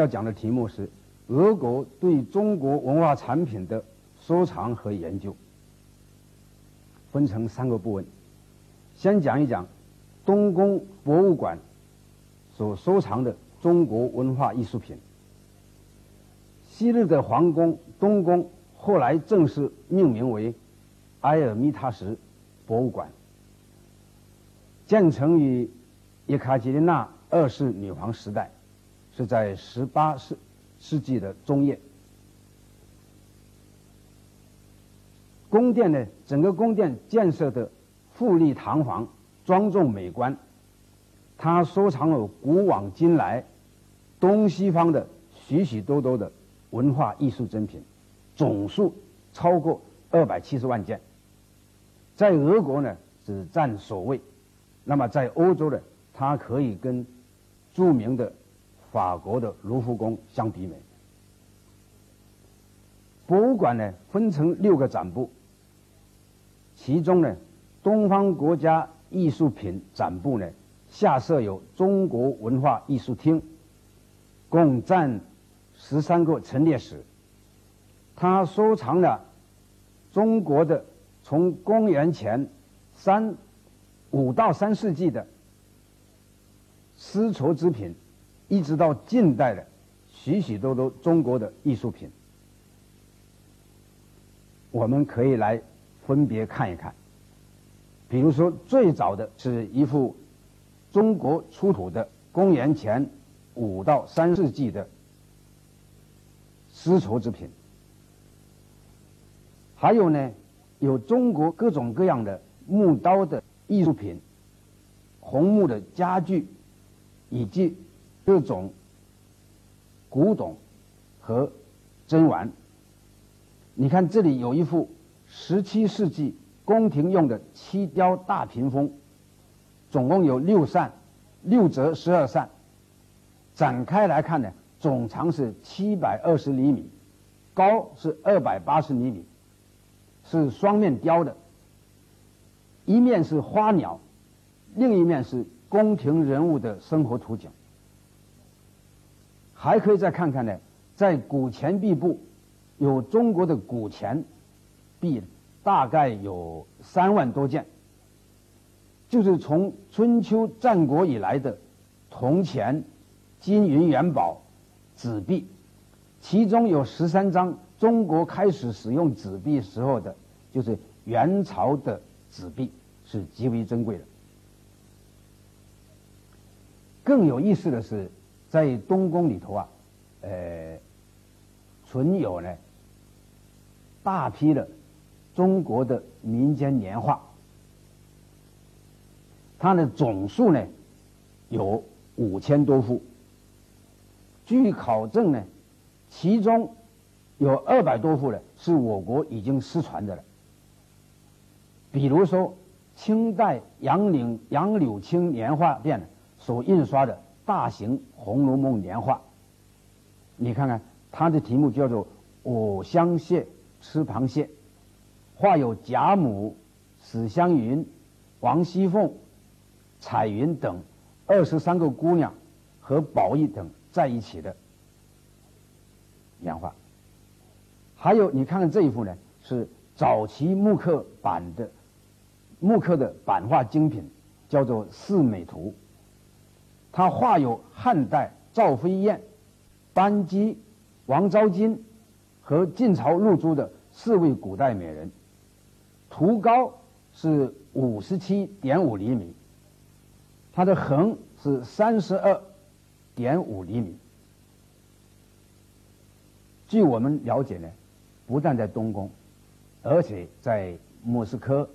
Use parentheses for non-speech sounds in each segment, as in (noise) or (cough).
要讲的题目是俄国对中国文化产品的收藏和研究，分成三个部分。先讲一讲东宫博物馆所收藏的中国文化艺术品。昔日的皇宫东宫，后来正式命名为埃尔米塔什博物馆，建成于叶卡捷琳娜二世女皇时代，是在十八世世纪的中叶。宫殿呢，整个宫殿建设的富丽堂皇、庄重美观。它收藏了古往今来东西方的许许多多的。文化艺术珍品总数超过二百七十万件，在俄国呢只占首位，那么在欧洲呢，它可以跟著名的法国的卢浮宫相媲美。博物馆呢分成六个展部，其中呢东方国家艺术品展部呢下设有中国文化艺术厅，共占。十三个陈列室，他收藏了中国的从公元前三五到三世纪的丝绸织品，一直到近代的许许多多中国的艺术品，我们可以来分别看一看。比如说，最早的是一幅中国出土的公元前五到三世纪的。丝绸制品，还有呢，有中国各种各样的木刀的艺术品、红木的家具，以及各种古董和珍玩。你看，这里有一幅十七世纪宫廷用的漆雕大屏风，总共有六扇，六折十二扇，展开来看呢。总长是七百二十厘米，高是二百八十厘米，是双面雕的，一面是花鸟，另一面是宫廷人物的生活图景。还可以再看看呢，在古钱币部有中国的古钱币，大概有三万多件，就是从春秋战国以来的铜钱、金银元宝。纸币，其中有十三张中国开始使用纸币时候的，就是元朝的纸币，是极为珍贵的。更有意思的是，在东宫里头啊，呃，存有呢大批的中国的民间年画，它的总数呢有五千多幅。据考证呢，其中有二百多幅呢是我国已经失传的了。比如说，清代杨柳杨柳青年画店所印刷的大型《红楼梦》年画，你看看它的题目叫做《藕香榭吃螃蟹》，画有贾母、史湘云、王熙凤、彩云等二十三个姑娘和宝玉等。在一起的年画，还有你看看这一幅呢，是早期木刻版的木刻的版画精品，叫做《四美图》。它画有汉代赵飞燕、班姬、王昭君和晋朝入珠的四位古代美人。图高是五十七点五厘米，它的横是三十二。点五厘米。据我们了解呢，不但在东宫，而且在莫斯科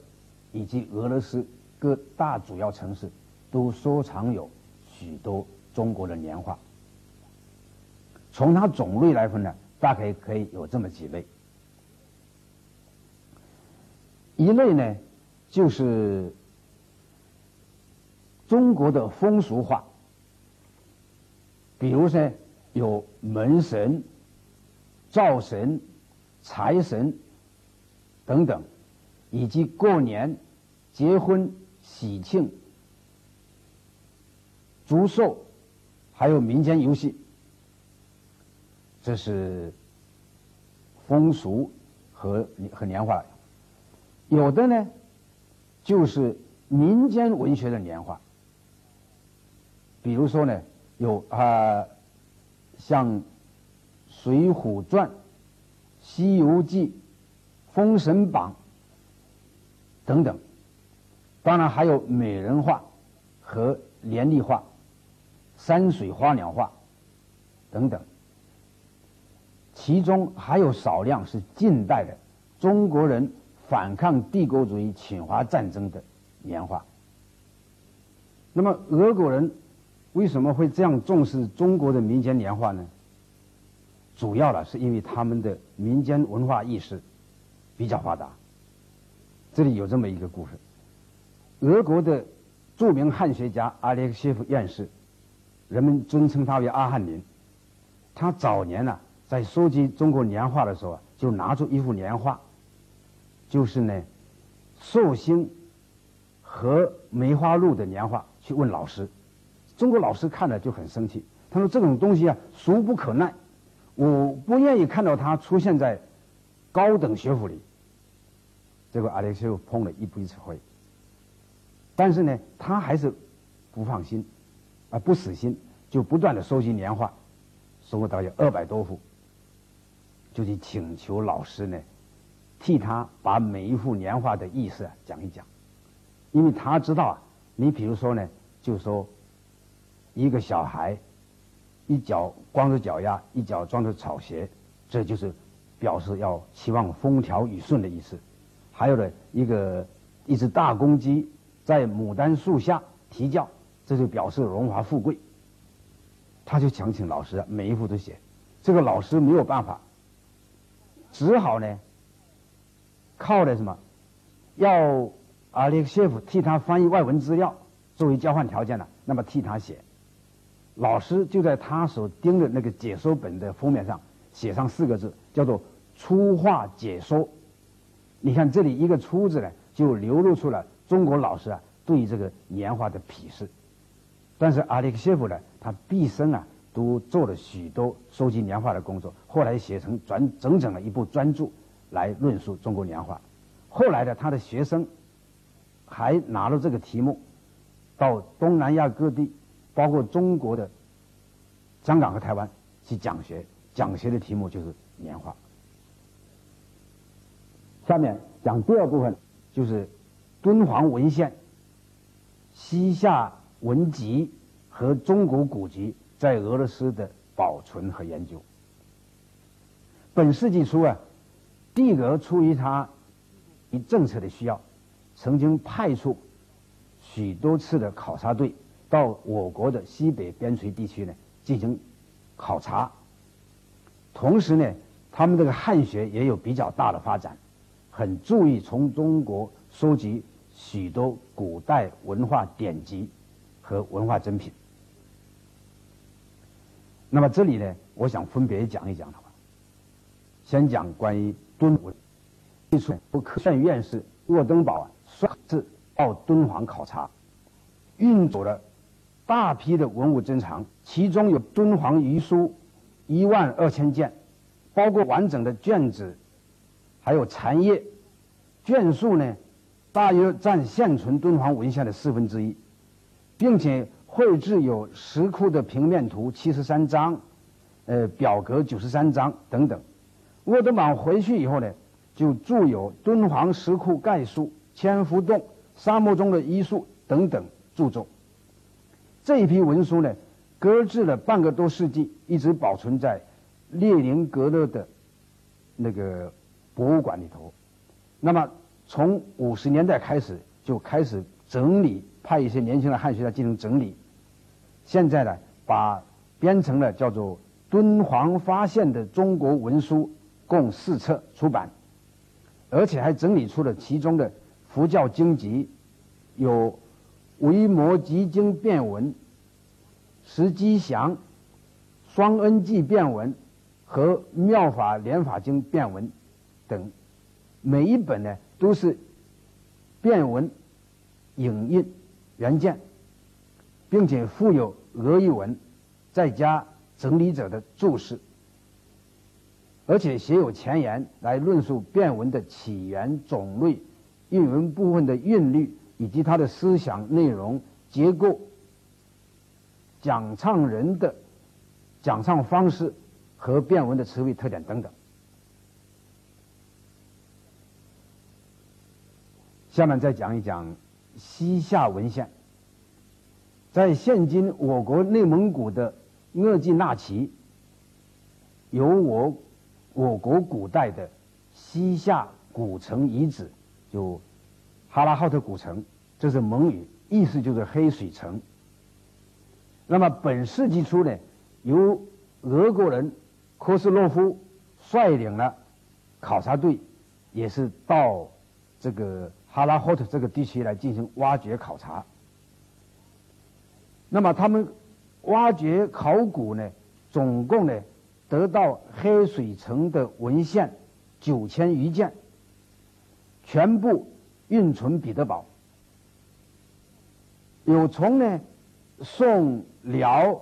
以及俄罗斯各大主要城市，都收藏有许多中国的年画。从它种类来分呢，大概可以有这么几类。一类呢，就是中国的风俗画。比如说，有门神、灶神、财神等等，以及过年、结婚、喜庆、祝寿，还有民间游戏这是风俗和和年画；有的呢，就是民间文学的年画。比如说呢，有啊，像《水浒传》《西游记》《封神榜》等等。当然还有美人画和连丽画、山水花鸟画等等。其中还有少量是近代的中国人反抗帝国主义侵华战争的年画。那么俄国人为什么会这样重视中国的民间年画呢？主要呢是因为他们的民间文化意识比较发达。这里有这么一个故事：俄国的著名汉学家阿列克谢夫院士，人们尊称他为阿汉林。他早年呢。在收集中国年画的时候啊，就拿出一幅年画，就是呢，寿星和梅花鹿的年画，去问老师。中国老师看了就很生气，他说：“这种东西啊，俗不可耐，我不愿意看到它出现在高等学府里。”结果阿列克谢夫碰了一鼻子灰。但是呢，他还是不放心，啊，不死心，就不断的收集年画，收过大约二百多幅。就去请求老师呢，替他把每一幅年画的意思啊讲一讲，因为他知道啊，你比如说呢，就说一个小孩一脚光着脚丫，一脚装着草鞋，这就是表示要期望风调雨顺的意思。还有呢，一个一只大公鸡在牡丹树下啼叫，这就表示荣华富贵。他就想请老师每一幅都写，这个老师没有办法。只好呢，靠的什么？要阿列克谢夫替他翻译外文资料作为交换条件呢？那么替他写，老师就在他所盯的那个解说本的封面上写上四个字，叫做“粗话解说”。你看这里一个“粗”字呢，就流露出了中国老师啊对这个年画的鄙视。但是阿列克谢夫呢，他毕生啊。都做了许多收集年画的工作，后来写成专整整的一部专著来论述中国年画。后来的他的学生还拿了这个题目到东南亚各地，包括中国的香港和台湾去讲学，讲学的题目就是年画。下面讲第二部分，就是敦煌文献、西夏文集和中国古籍。在俄罗斯的保存和研究。本世纪初啊，帝俄出于他一政策的需要，曾经派出许多次的考察队到我国的西北边陲地区呢进行考察。同时呢，他们这个汉学也有比较大的发展，很注意从中国收集许多古代文化典籍和文化珍品。那么这里呢，我想分别讲一讲的话，先讲关于敦煌。最初，科学院院士沃登堡啊，率自到敦煌考察，运走了大批的文物珍藏，其中有敦煌遗书一万二千件，包括完整的卷子，还有残页，卷数呢，大约占现存敦煌文献的四分之一，并且。绘制有石窟的平面图七十三张，呃，表格九十三张等等。沃德玛回去以后呢，就著有《敦煌石窟概述》《千佛洞》《沙漠中的医术》等等著作。这一批文书呢，搁置了半个多世纪，一直保存在列宁格勒的那个博物馆里头。那么，从五十年代开始就开始整理，派一些年轻的汉学家进行整理。现在呢，把编成了叫做《敦煌发现的中国文书》，共四册出版，而且还整理出了其中的佛教经籍，有《维摩诘经变文》《石基祥》《双恩记变文》和《妙法莲法经变文》等，每一本呢都是变文影印原件。并且附有俄译文，再加整理者的注释。而且写有前言来论述变文的起源、种类、韵文部分的韵律以及它的思想内容、结构、讲唱人的讲唱方式和变文的词汇特点等等。下面再讲一讲西夏文献。在现今我国内蒙古的额济纳旗，有我我国古代的西夏古城遗址，就哈拉浩特古城，这是蒙语，意思就是黑水城。那么本世纪初呢，由俄国人科斯洛夫率领了考察队，也是到这个。哈拉霍特这个地区来进行挖掘考察，那么他们挖掘考古呢，总共呢得到黑水城的文献九千余件，全部运存彼得堡，有从呢宋辽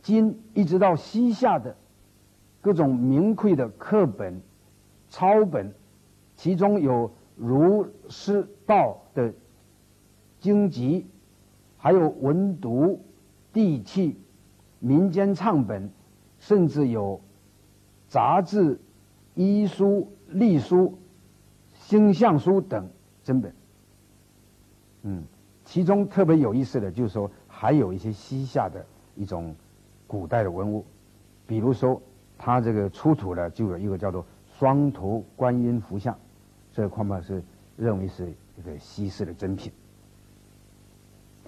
金一直到西夏的各种名贵的课本抄本，其中有。儒诗道的经籍，还有文读、地契、民间唱本，甚至有杂志、医书、隶书、星象书等真本。嗯，其中特别有意思的就是说，还有一些西夏的一种古代的文物，比如说，它这个出土的就有一个叫做双头观音佛像。这恐怕是认为是一个西式的珍品。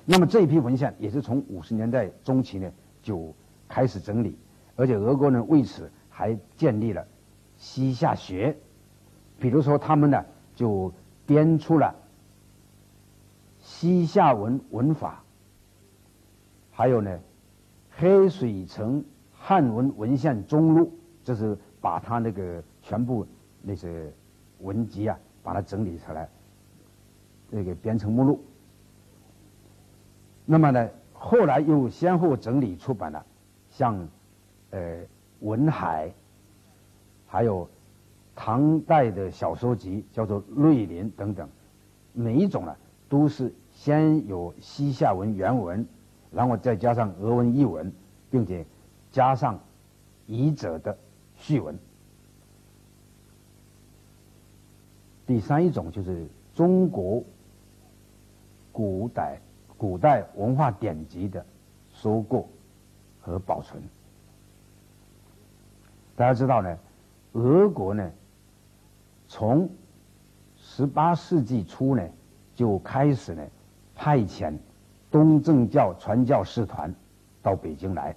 那么这一批文献也是从五十年代中期呢就开始整理，而且俄国人为此还建立了西夏学，比如说他们呢就编出了西夏文文法，还有呢黑水城汉文文献中录，这是把他那个全部那些。文集啊，把它整理出来，这个编成目录。那么呢，后来又先后整理出版了，像呃文海，还有唐代的小说集，叫做《瑞林》等等。每一种呢，都是先有西夏文原文，然后再加上俄文译文，并且加上译者的序文。第三一种就是中国古代古代文化典籍的收购和保存。大家知道呢，俄国呢，从十八世纪初呢就开始呢派遣东正教传教士团到北京来，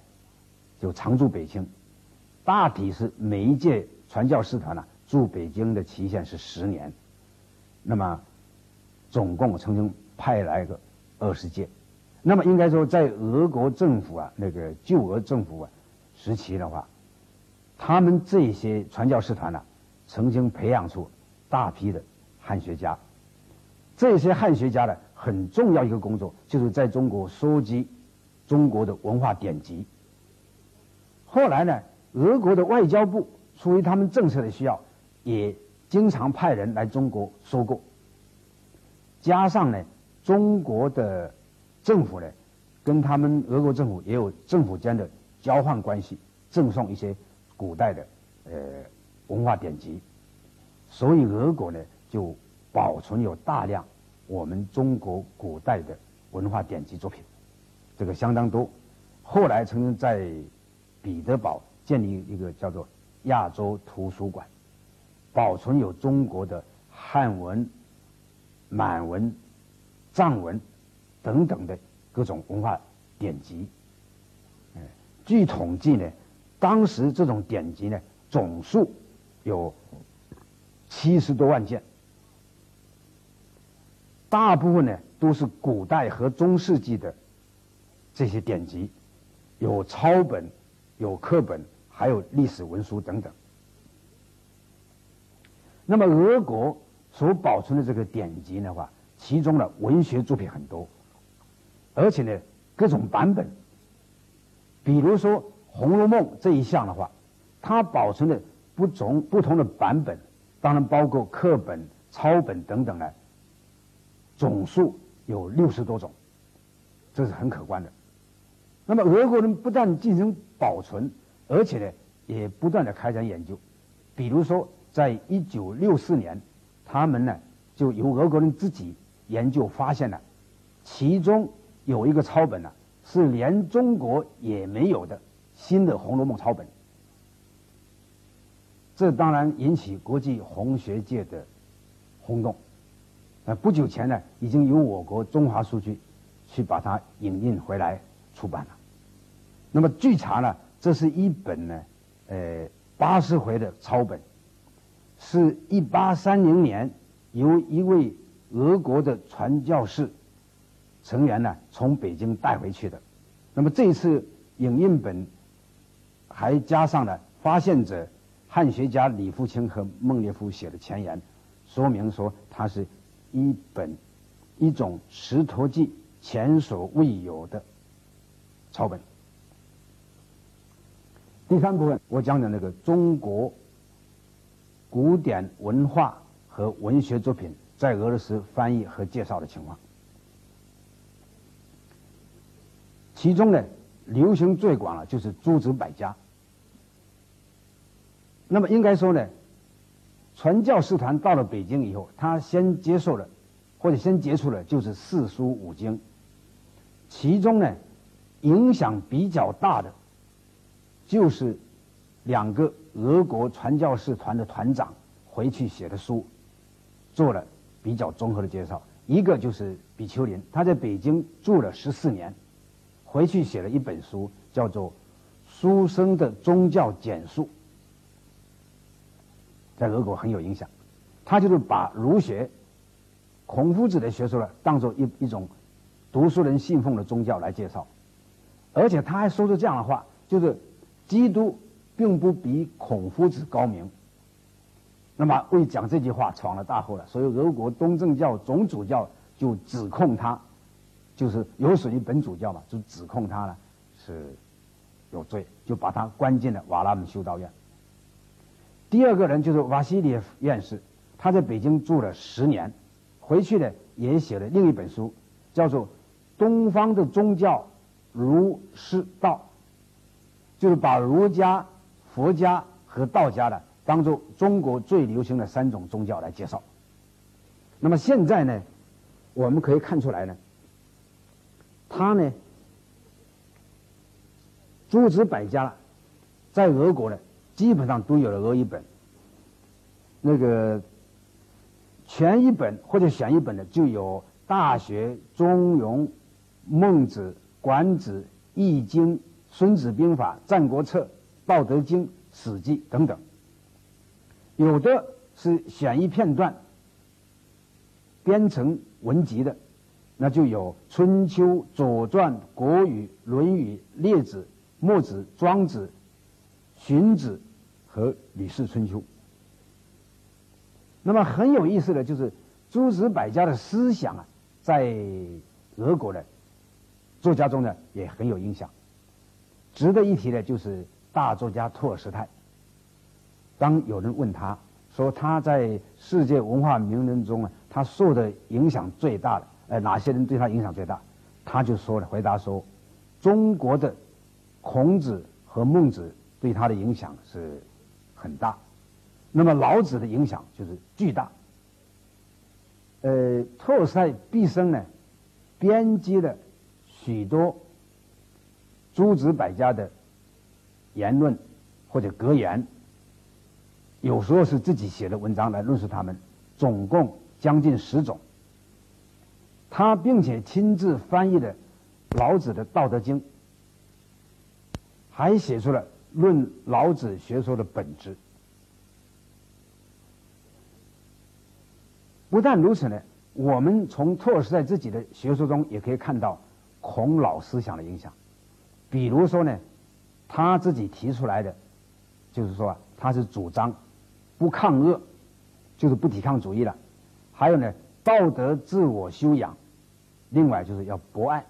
就常驻北京。大体是每一届传教士团呢驻北京的期限是十年。那么，总共曾经派来个二十届。那么应该说，在俄国政府啊，那个旧俄政府啊时期的话，他们这些传教士团呢，曾经培养出大批的汉学家。这些汉学家呢，很重要一个工作，就是在中国收集中国的文化典籍。后来呢，俄国的外交部出于他们政策的需要，也。经常派人来中国收购，加上呢，中国的政府呢，跟他们俄国政府也有政府间的交换关系，赠送一些古代的呃文化典籍，所以俄国呢就保存有大量我们中国古代的文化典籍作品，这个相当多。后来曾经在彼得堡建立一个叫做亚洲图书馆。保存有中国的汉文、满文、藏文等等的各种文化典籍。据统计呢，当时这种典籍呢总数有七十多万件，大部分呢都是古代和中世纪的这些典籍，有抄本、有课本，还有历史文书等等。那么俄国所保存的这个典籍的话，其中的文学作品很多，而且呢各种版本，比如说《红楼梦》这一项的话，它保存的不同不同的版本，当然包括课本、抄本等等呢，总数有六十多种，这是很可观的。那么俄国人不但进行保存，而且呢，也不断的开展研究。比如说，在一九六四年，他们呢就由俄国人自己研究发现了，其中有一个抄本呢是连中国也没有的新的《红楼梦》抄本。这当然引起国际红学界的轰动。那不久前呢，已经由我国中华书局去把它引印回来出版了。那么据查呢，这是一本呢，呃，八十回的抄本，是一八三零年由一位俄国的传教士成员呢从北京带回去的。那么这一次影印本还加上了发现者。汉学家李富清和孟列夫写的前言，说明说它是一本一种石头记前所未有的抄本。第三部分，我讲讲那个中国古典文化和文学作品在俄罗斯翻译和介绍的情况。其中呢，流行最广了就是诸子百家。那么应该说呢，传教士团到了北京以后，他先接受了，或者先接触了，就是四书五经。其中呢，影响比较大的，就是两个俄国传教士团的团长回去写的书，做了比较综合的介绍。一个就是比丘林，他在北京住了十四年，回去写了一本书，叫做《书生的宗教简述》。在俄国很有影响，他就是把儒学、孔夫子的学说呢，当做一一种读书人信奉的宗教来介绍，而且他还说出这样的话，就是基督并不比孔夫子高明。那么为讲这句话闯了大祸了，所以俄国东正教总主教就指控他，就是有属于本主教嘛，就指控他呢是有罪，就把他关进了瓦拉姆修道院。第二个人就是瓦西里夫院士，他在北京住了十年，回去呢也写了另一本书，叫做《东方的宗教儒释道》，就是把儒家、佛家和道家的当做中国最流行的三种宗教来介绍。那么现在呢，我们可以看出来呢，他呢诸子百家，在俄国呢。基本上都有了俄译本，那个全一本或者选一本的就有《大学》《中庸》《孟子》《管子》《易经》《孙子兵法》《战国策》《道德经》《史记》等等，有的是选一片段编成文集的，那就有《春秋》《左传》《国语》《论语》《列子》《墨子》《庄子》《荀子》。和《吕氏春秋》，那么很有意思的就是诸子百家的思想啊，在俄国的作家中呢也很有影响。值得一提的就是大作家托尔斯泰。当有人问他说他在世界文化名人中啊，他受的影响最大的，呃，哪些人对他影响最大？他就说了，回答说，中国的孔子和孟子对他的影响是。很大，那么老子的影响就是巨大。呃，托尔斯泰毕生呢，编辑了许多诸子百家的言论或者格言，有时候是自己写的文章来论述他们，总共将近十种。他并且亲自翻译了老子的《道德经》，还写出了。论老子学说的本质。不但如此呢，我们从托尔斯泰自己的学说中也可以看到孔老思想的影响。比如说呢，他自己提出来的，就是说他是主张不抗恶，就是不抵抗主义了。还有呢，道德自我修养，另外就是要博爱。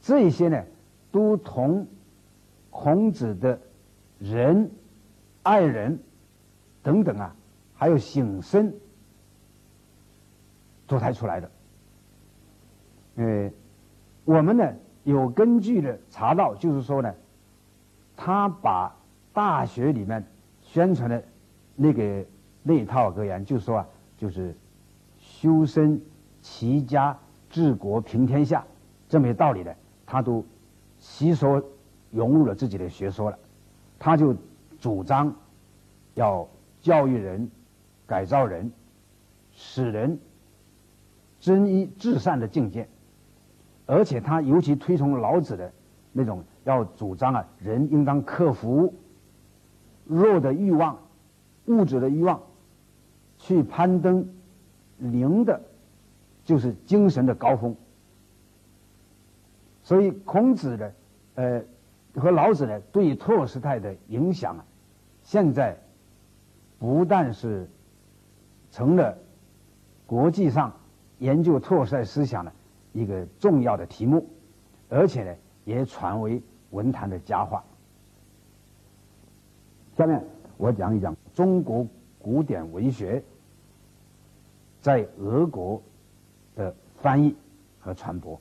这一些呢，都同。孔子的仁爱人等等啊，还有醒身脱胎出来的。呃，我们呢有根据的查到，就是说呢，他把大学里面宣传的那个 (laughs) 那一套格言，就说啊，就是修身齐家治国平天下这么些道理的，他都吸收融入了自己的学说了。他就主张要教育人、改造人、使人真一至善的境界。而且他尤其推崇老子的那种，要主张啊，人应当克服弱的欲望、物质的欲望，去攀登灵的，就是精神的高峰。所以孔子的呃和老子呢，对托尔斯泰的影响啊，现在不但是成了国际上研究托尔斯泰思想的。一个重要的题目，而且呢，也传为文坛的佳话。下面我讲一讲中国古典文学在俄国的翻译和传播。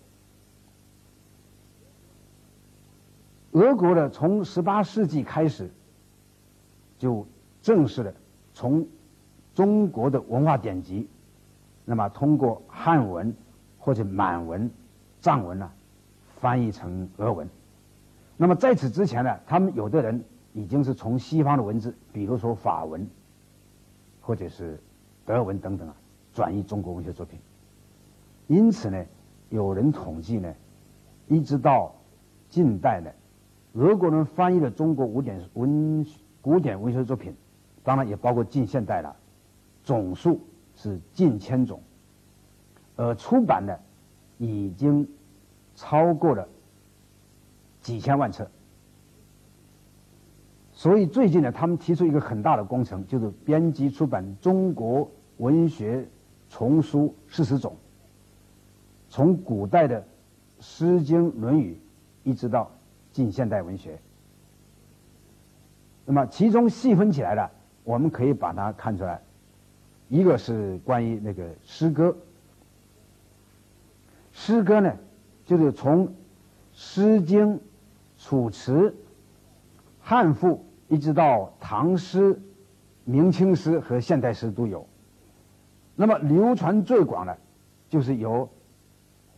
俄国的从十八世纪开始，就正式的从中国的文化典籍，那么通过汉文。或者满文、藏文呢，翻译成俄文。那么在此之前呢，他们有的人已经是从西方的文字，比如说法文，或者是德文等等啊，转译中国文学作品。因此呢，有人统计呢，一直到近代呢，俄国人翻译的中国古典文古典文学作品，当然也包括近现代了，总数是近千种。而出版的已经超过了几千万册，所以最近呢，他们提出一个很大的工程，就是编辑出版中国文学丛书四十种，从古代的《诗经》《论语》一直到近现代文学。那么其中细分起来的，我们可以把它看出来，一个是关于那个诗歌。诗歌呢，就是从《诗经》《楚辞》《汉赋》一直到唐诗、明清诗和现代诗都有。那么流传最广的，就是有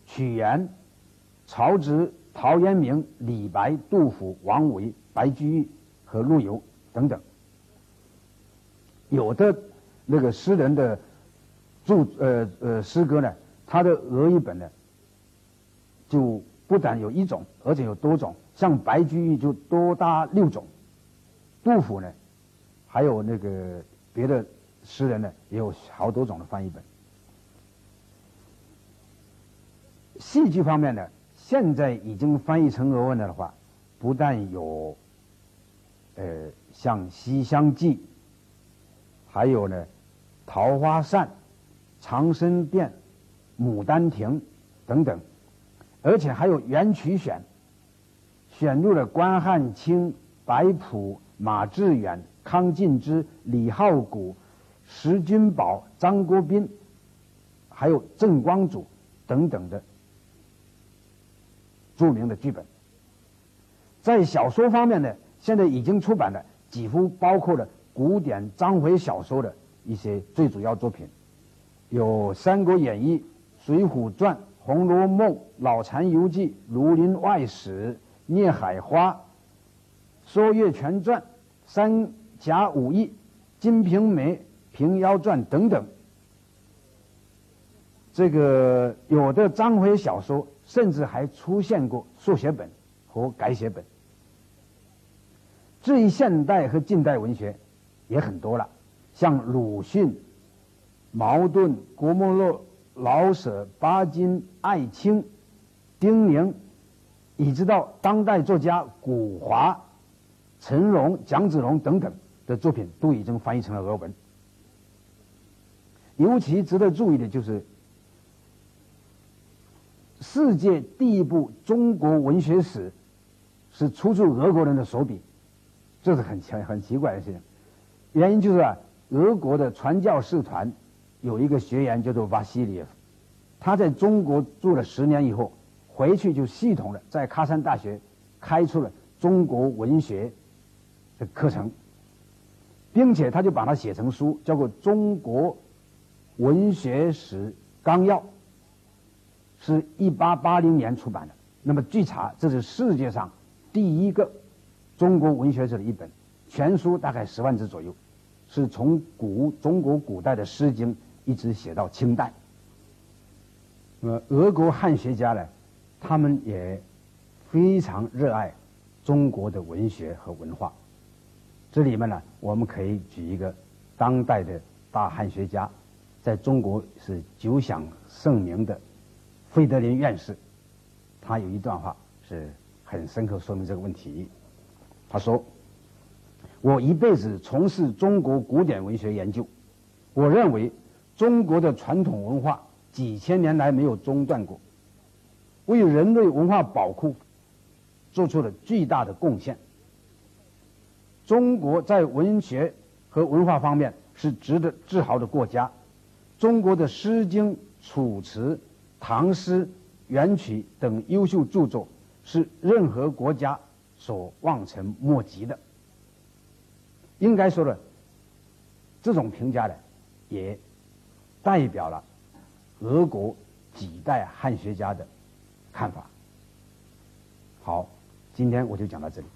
屈原、曹植、陶渊明、李白、杜甫、王维、白居易和陆游等等。有的那个诗人的著呃呃诗歌呢，他的俄译本呢。就不但有一种，而且有多种，像白居易就多达六种，杜甫呢，还有那个别的诗人呢，也有好多种的翻译本。戏剧方面呢，现在已经翻译成俄文的话，不但有，呃，像《西厢记》，还有呢，《桃花扇》《长生殿》《牡丹亭》等等。而且还有元曲选，选入了关汉卿、白朴、马致远、康敬之、李浩古、石君宝、张国斌，还有郑光祖等等的著名的剧本。在小说方面呢，现在已经出版的几乎包括了古典章回小说的一些最主要作品，有《三国演义》《水浒传》。《红楼梦》《老残游记》《儒林外史》《聂海花》《说岳全传》《三侠五义》《金瓶梅》《平妖传》等等，这个有的章回小说甚至还出现过速写本和改写本。至于现代和近代文学，也很多了，像鲁迅、茅盾、郭沫若。老舍、巴金、艾青、丁宁，一直到当代作家古华、陈荣、蒋子龙等等的作品，都已经翻译成了俄文。尤其值得注意的就是，世界第一部中国文学史是出自俄国人的手笔，这是很奇很奇怪的事情。原因就是啊，俄国的传教士团有一个学员叫做瓦西里夫，他在中国住了十年以后，回去就系统的在喀山大学开出了中国文学的课程，并且他就把它写成书，叫做《中国文学史纲要》，是一八八零年出版的。那么据查，这是世界上第一个中国文学史的一本全书，大概十万字左右。是从古中国古代的《诗经》一直写到清代。那么俄国汉学家呢，他们也非常热爱中国的文学和文化。这里面呢，我们可以举一个当代的大汉学家，在中国是久享盛名的费德林院士。他有一段话是很深刻说明这个问题。他说。我一辈子从事中国古典文学研究，我认为中国的传统文化几千年来没有中断过，为人类文化宝库做出了巨大的贡献。中国在文学和文化方面是值得自豪的国家。中国的《诗经》《楚辞》《唐诗》《元曲》等优秀著作是任何国家所望尘莫及的。应该说的，这种评价呢，也代表了俄国几代汉学家的看法。好，今天我就讲到这里。